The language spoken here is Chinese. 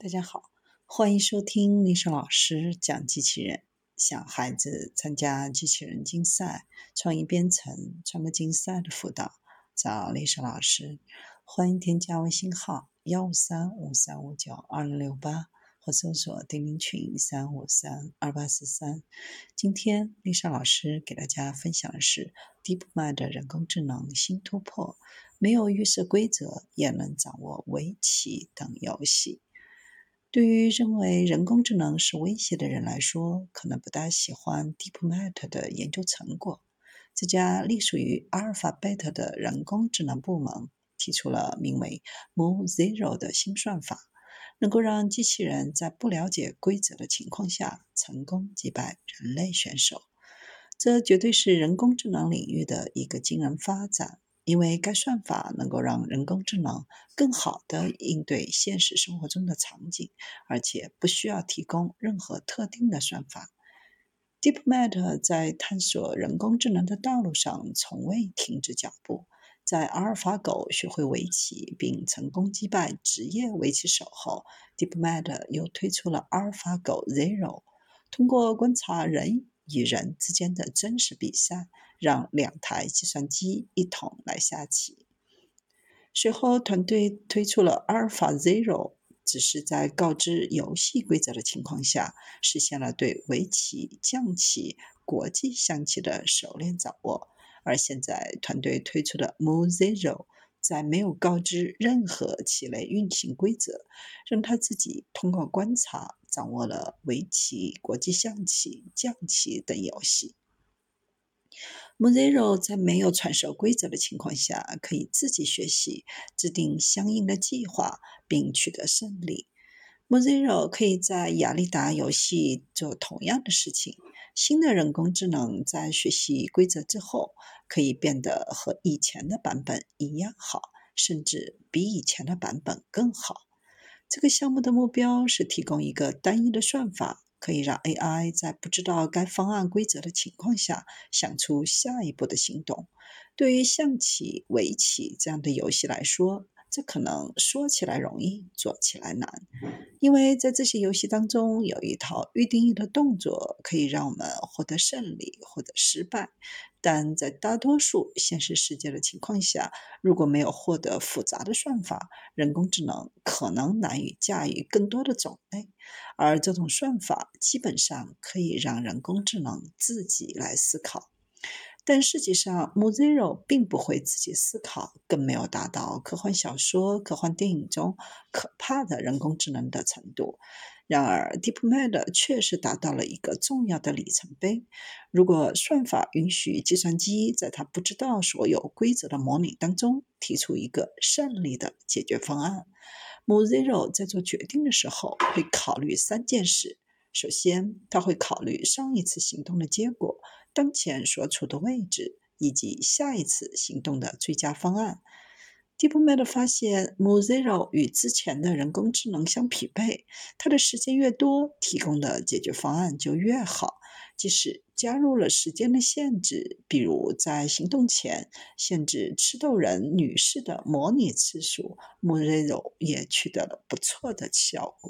大家好，欢迎收听丽莎老师讲机器人。想孩子参加机器人竞赛、创意编程、创客竞赛的辅导，找丽莎老师。欢迎添加微信号幺五三五三五九二零六八，或搜索钉钉群三五三二八四三。今天丽莎老师给大家分享的是 DeepMind 的人工智能新突破，没有预设规则也能掌握围棋等游戏。对于认为人工智能是威胁的人来说，可能不大喜欢 DeepMind 的研究成果。这家隶属于阿尔法贝塔的人工智能部门提出了名为 Moon Zero 的新算法，能够让机器人在不了解规则的情况下成功击败人类选手。这绝对是人工智能领域的一个惊人发展。因为该算法能够让人工智能更好地应对现实生活中的场景，而且不需要提供任何特定的算法。DeepMind 在探索人工智能的道路上从未停止脚步。在阿尔法狗学会围棋并成功击败职业围棋手后，DeepMind 又推出了阿尔法狗 Zero，通过观察人与人之间的真实比赛。让两台计算机一同来下棋。随后，团队推出了 Alpha Zero，只是在告知游戏规则的情况下，实现了对围棋、象棋、国际象棋的熟练掌握。而现在，团队推出的 Moon Zero，在没有告知任何棋类运行规则，让他自己通过观察掌握了围棋、国际象棋、将棋等游戏。Mozero 在没有传授规则的情况下，可以自己学习、制定相应的计划，并取得胜利。Mozero 可以在雅利达游戏做同样的事情。新的人工智能在学习规则之后，可以变得和以前的版本一样好，甚至比以前的版本更好。这个项目的目标是提供一个单一的算法。可以让 AI 在不知道该方案规则的情况下，想出下一步的行动。对于象棋、围棋这样的游戏来说，这可能说起来容易，做起来难。因为在这些游戏当中，有一套预定义的动作，可以让我们获得胜利或者失败。但在大多数现实世界的情况下，如果没有获得复杂的算法，人工智能可能难以驾驭更多的种类。而这种算法基本上可以让人工智能自己来思考。但实际上，Mozilla 并不会自己思考，更没有达到科幻小说、科幻电影中可怕的人工智能的程度。然而，DeepMind 确实达到了一个重要的里程碑。如果算法允许计算机在它不知道所有规则的模拟当中提出一个胜利的解决方案，Mozilla 在做决定的时候会考虑三件事：首先，他会考虑上一次行动的结果。当前所处的位置以及下一次行动的最佳方案。DeepMind 发现，Mozilla 与之前的人工智能相匹配，它的时间越多，提供的解决方案就越好。即使加入了时间的限制，比如在行动前限制吃豆人女士的模拟次数，Mozilla 也取得了不错的效果。